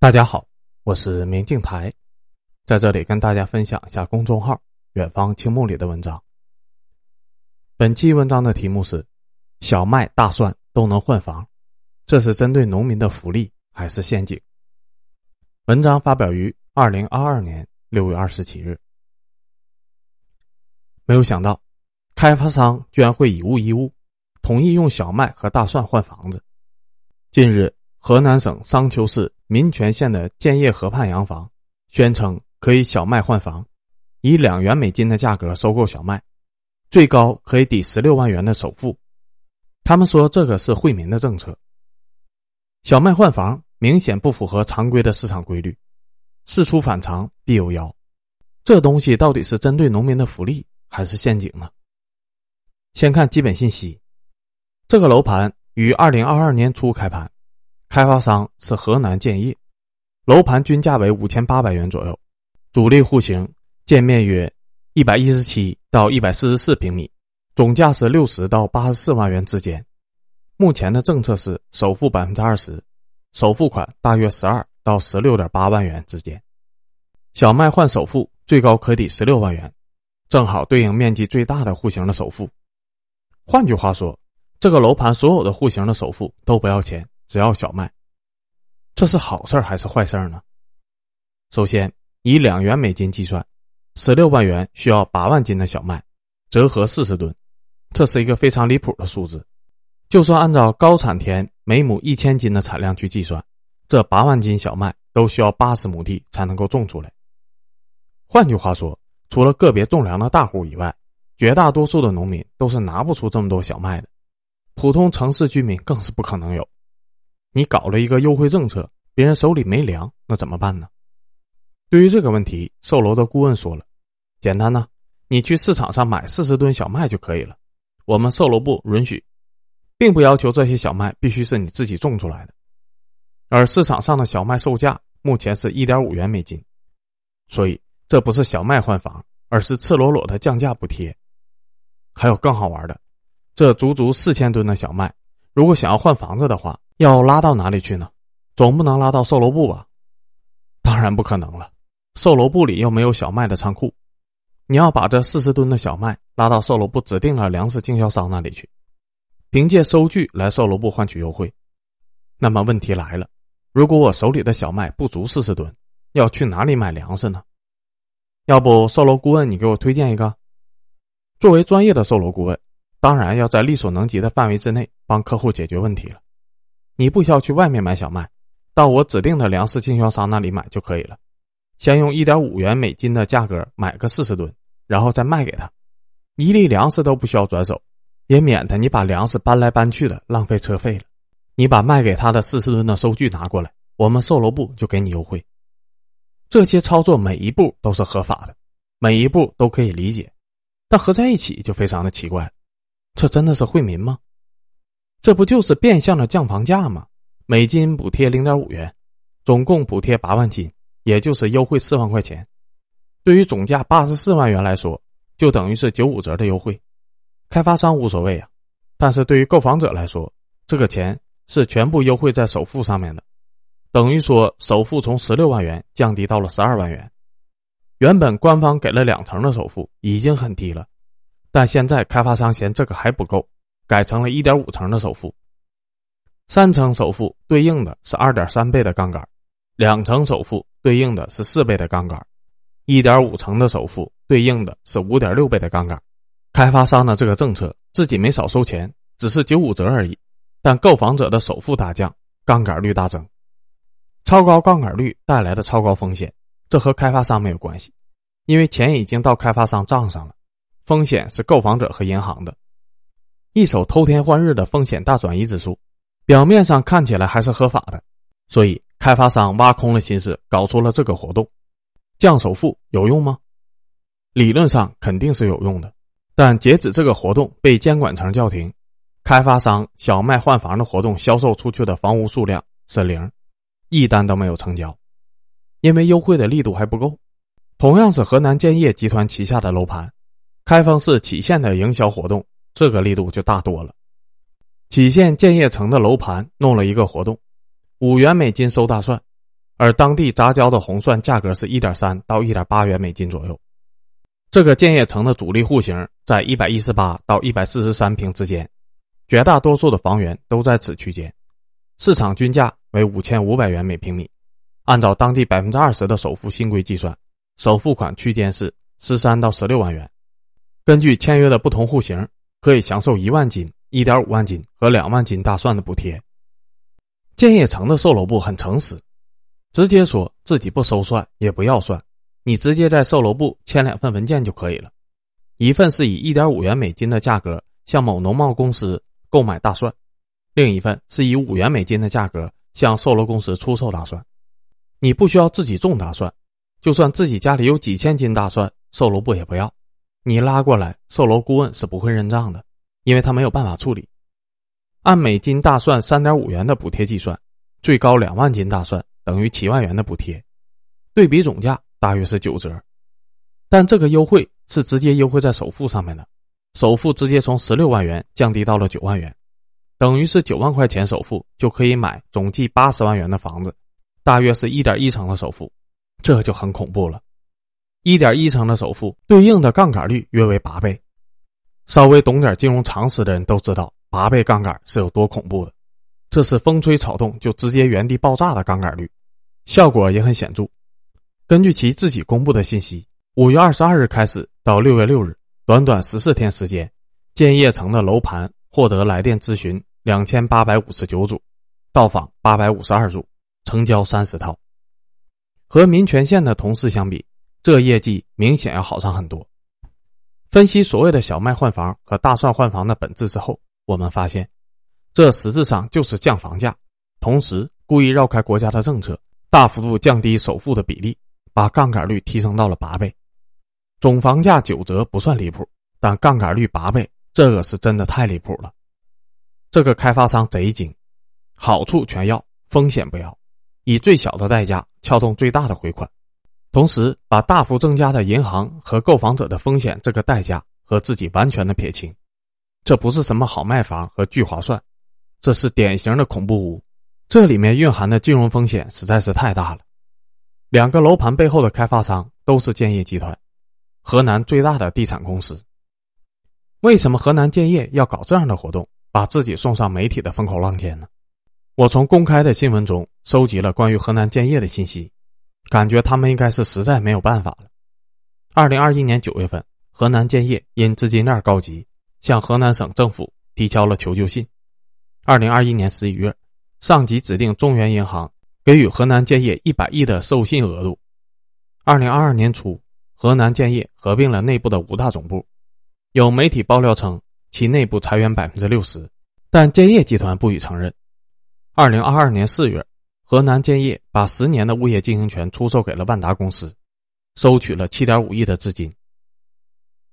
大家好，我是明镜台，在这里跟大家分享一下公众号“远方青木”里的文章。本期文章的题目是“小麦、大蒜都能换房”，这是针对农民的福利还是陷阱？文章发表于二零二二年六月二十七日。没有想到，开发商居然会以物易物，同意用小麦和大蒜换房子。近日，河南省商丘市。民权县的建业河畔洋房宣称可以小麦换房，以两元美金的价格收购小麦，最高可以抵十六万元的首付。他们说这个是惠民的政策。小麦换房明显不符合常规的市场规律，事出反常必有妖。这东西到底是针对农民的福利还是陷阱呢？先看基本信息，这个楼盘于二零二二年初开盘。开发商是河南建业，楼盘均价为五千八百元左右，主力户型建面约一百一十七到一百四十四平米，总价是六十到八十四万元之间。目前的政策是首付百分之二十，首付款大约十二到十六点八万元之间。小麦换首付最高可抵十六万元，正好对应面积最大的户型的首付。换句话说，这个楼盘所有的户型的首付都不要钱。只要小麦，这是好事还是坏事呢？首先，以两元美金计算，十六万元需要八万斤的小麦，折合四十吨，这是一个非常离谱的数字。就算按照高产田每亩一千斤的产量去计算，这八万斤小麦都需要八十亩地才能够种出来。换句话说，除了个别种粮的大户以外，绝大多数的农民都是拿不出这么多小麦的，普通城市居民更是不可能有。你搞了一个优惠政策，别人手里没粮，那怎么办呢？对于这个问题，售楼的顾问说了：“简单呢，你去市场上买四十吨小麦就可以了。我们售楼部允许，并不要求这些小麦必须是你自己种出来的。而市场上的小麦售价目前是一点五元美金，所以这不是小麦换房，而是赤裸裸的降价补贴。还有更好玩的，这足足四千吨的小麦，如果想要换房子的话。”要拉到哪里去呢？总不能拉到售楼部吧？当然不可能了，售楼部里又没有小麦的仓库。你要把这四十吨的小麦拉到售楼部指定的粮食经销商那里去，凭借收据来售楼部换取优惠。那么问题来了，如果我手里的小麦不足四十吨，要去哪里买粮食呢？要不售楼顾问，你给我推荐一个？作为专业的售楼顾问，当然要在力所能及的范围之内帮客户解决问题了。你不需要去外面买小麦，到我指定的粮食经销商那里买就可以了。先用一点五元美金的价格买个四十吨，然后再卖给他，一粒粮食都不需要转手，也免得你把粮食搬来搬去的浪费车费了。你把卖给他的四十吨的收据拿过来，我们售楼部就给你优惠。这些操作每一步都是合法的，每一步都可以理解，但合在一起就非常的奇怪。这真的是惠民吗？这不就是变相的降房价吗？每斤补贴零点五元，总共补贴八万斤，也就是优惠四万块钱。对于总价八十四万元来说，就等于是九五折的优惠。开发商无所谓啊，但是对于购房者来说，这个钱是全部优惠在首付上面的，等于说首付从十六万元降低到了十二万元。原本官方给了两成的首付已经很低了，但现在开发商嫌这个还不够。改成了一点五成的首付，三成首付对应的是二点三倍的杠杆，两成首付对应的是四倍的杠杆，一点五成的首付对应的是五点六倍的杠杆。开发商的这个政策自己没少收钱，只是九五折而已，但购房者的首付大降，杠杆率大增。超高杠杆率带来的超高风险，这和开发商没有关系，因为钱已经到开发商账上了，风险是购房者和银行的。一手偷天换日的风险大转移指数，表面上看起来还是合法的，所以开发商挖空了心思搞出了这个活动。降首付有用吗？理论上肯定是有用的，但截止这个活动被监管层叫停，开发商小麦换房的活动销售出去的房屋数量是零，一单都没有成交，因为优惠的力度还不够。同样是河南建业集团旗下的楼盘，开封市杞县的营销活动。这个力度就大多了。杞县建业城的楼盘弄了一个活动，五元每斤收大蒜，而当地杂交的红蒜价格是一点三到一点八元每斤左右。这个建业城的主力户型在一百一十八到一百四十三平之间，绝大多数的房源都在此区间，市场均价为五千五百元每平米。按照当地百分之二十的首付新规计算，首付款区间是十三到十六万元。根据签约的不同户型，可以享受一万斤、一点五万斤和两万斤大蒜的补贴。建业城的售楼部很诚实，直接说自己不收蒜也不要蒜。你直接在售楼部签两份文件就可以了，一份是以一点五元每斤的价格向某农贸公司购买大蒜，另一份是以五元每斤的价格向售楼公司出售大蒜。你不需要自己种大蒜，就算自己家里有几千斤大蒜，售楼部也不要。你拉过来，售楼顾问是不会认账的，因为他没有办法处理。按每斤大蒜三点五元的补贴计算，最高两万斤大蒜等于七万元的补贴，对比总价。大约是九折，但这个优惠是直接优惠在首付上面的，首付直接从十六万元降低到了九万元，等于是九万块钱首付就可以买总计八十万元的房子，大约是一点一成的首付，这就很恐怖了。一点一成的首付对应的杠杆率约为八倍，稍微懂点金融常识的人都知道八倍杠杆是有多恐怖的，这是风吹草动就直接原地爆炸的杠杆率，效果也很显著。根据其自己公布的信息，五月二十二日开始到六月六日，短短十四天时间，建业城的楼盘获得来电咨询两千八百五十九组，到访八百五十二组，成交三十套。和民权县的同事相比，这业绩明显要好上很多。分析所谓的小麦换房和大蒜换房的本质之后，我们发现，这实质上就是降房价，同时故意绕开国家的政策，大幅度降低首付的比例。把杠杆率提升到了八倍，总房价九折不算离谱，但杠杆率八倍，这个是真的太离谱了。这个开发商贼精，好处全要，风险不要，以最小的代价撬动最大的回款，同时把大幅增加的银行和购房者的风险这个代价和自己完全的撇清。这不是什么好卖房和巨划算，这是典型的恐怖屋，这里面蕴含的金融风险实在是太大了。两个楼盘背后的开发商都是建业集团，河南最大的地产公司。为什么河南建业要搞这样的活动，把自己送上媒体的风口浪尖呢？我从公开的新闻中收集了关于河南建业的信息，感觉他们应该是实在没有办法了。二零二一年九月份，河南建业因资金链告急，向河南省政府提交了求救信。二零二一年十一月，上级指定中原银行。给予河南建业一百亿的授信额度。二零二二年初，河南建业合并了内部的五大总部，有媒体爆料称其内部裁员百分之六十，但建业集团不予承认。二零二二年四月，河南建业把十年的物业经营权出售给了万达公司，收取了七点五亿的资金。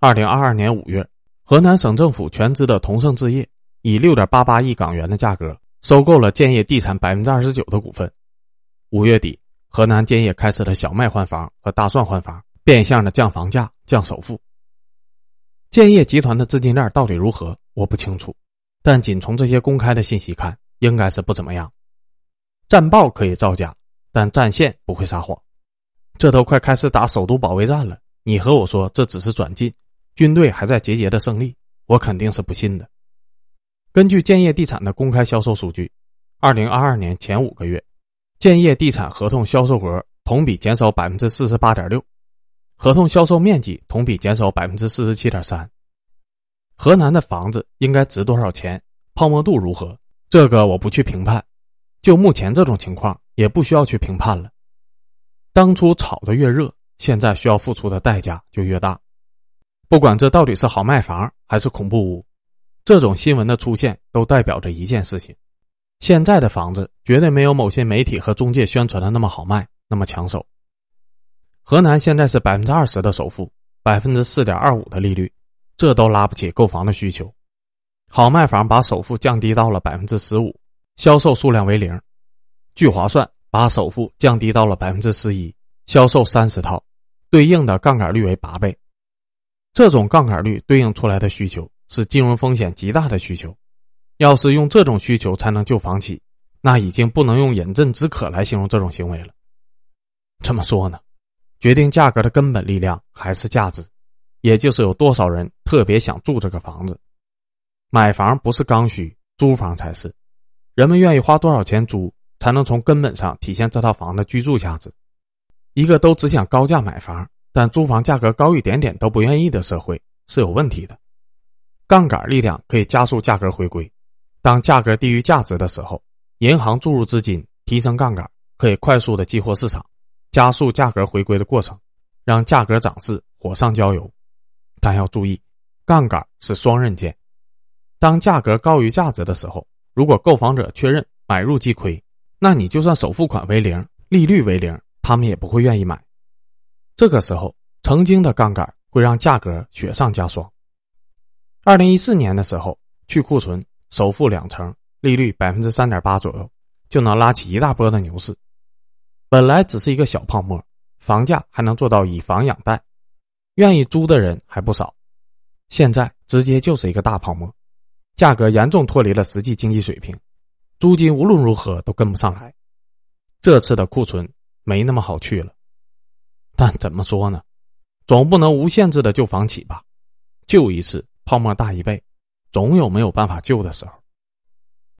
二零二二年五月，河南省政府全资的同盛置业以六点八八亿港元的价格收购了建业地产百分之二十九的股份。五月底，河南建业开始了小麦换房和大蒜换房，变相的降房价、降首付。建业集团的资金链到底如何，我不清楚，但仅从这些公开的信息看，应该是不怎么样。战报可以造假，但战线不会撒谎。这都快开始打首都保卫战了，你和我说这只是转进，军队还在节节的胜利，我肯定是不信的。根据建业地产的公开销售数据，二零二二年前五个月。建业地产合同销售额同比减少百分之四十八点六，合同销售面积同比减少百分之四十七点三。河南的房子应该值多少钱？泡沫度如何？这个我不去评判。就目前这种情况，也不需要去评判了。当初炒的越热，现在需要付出的代价就越大。不管这到底是好卖房还是恐怖屋，这种新闻的出现都代表着一件事情。现在的房子绝对没有某些媒体和中介宣传的那么好卖，那么抢手。河南现在是百分之二十的首付，百分之四点二五的利率，这都拉不起购房的需求。好卖房把首付降低到了百分之十五，销售数量为零。聚划算把首付降低到了百分之十一，销售三十套，对应的杠杆率为八倍。这种杠杆率对应出来的需求是金融风险极大的需求。要是用这种需求才能救房企，那已经不能用饮鸩止渴来形容这种行为了，这么说呢，决定价格的根本力量还是价值，也就是有多少人特别想住这个房子。买房不是刚需，租房才是。人们愿意花多少钱租，才能从根本上体现这套房的居住价值。一个都只想高价买房，但租房价格高一点点都不愿意的社会是有问题的。杠杆力量可以加速价格回归。当价格低于价值的时候，银行注入资金提升杠杆，可以快速的激活市场，加速价格回归的过程，让价格涨势火上浇油。但要注意，杠杆是双刃剑。当价格高于价值的时候，如果购房者确认买入即亏，那你就算首付款为零，利率为零，他们也不会愿意买。这个时候，曾经的杠杆会让价格雪上加霜。二零一四年的时候，去库存。首付两成，利率百分之三点八左右，就能拉起一大波的牛市。本来只是一个小泡沫，房价还能做到以房养贷，愿意租的人还不少。现在直接就是一个大泡沫，价格严重脱离了实际经济水平，租金无论如何都跟不上来。这次的库存没那么好去了，但怎么说呢？总不能无限制的救房企吧？救一次泡沫大一倍。总有没有办法救的时候。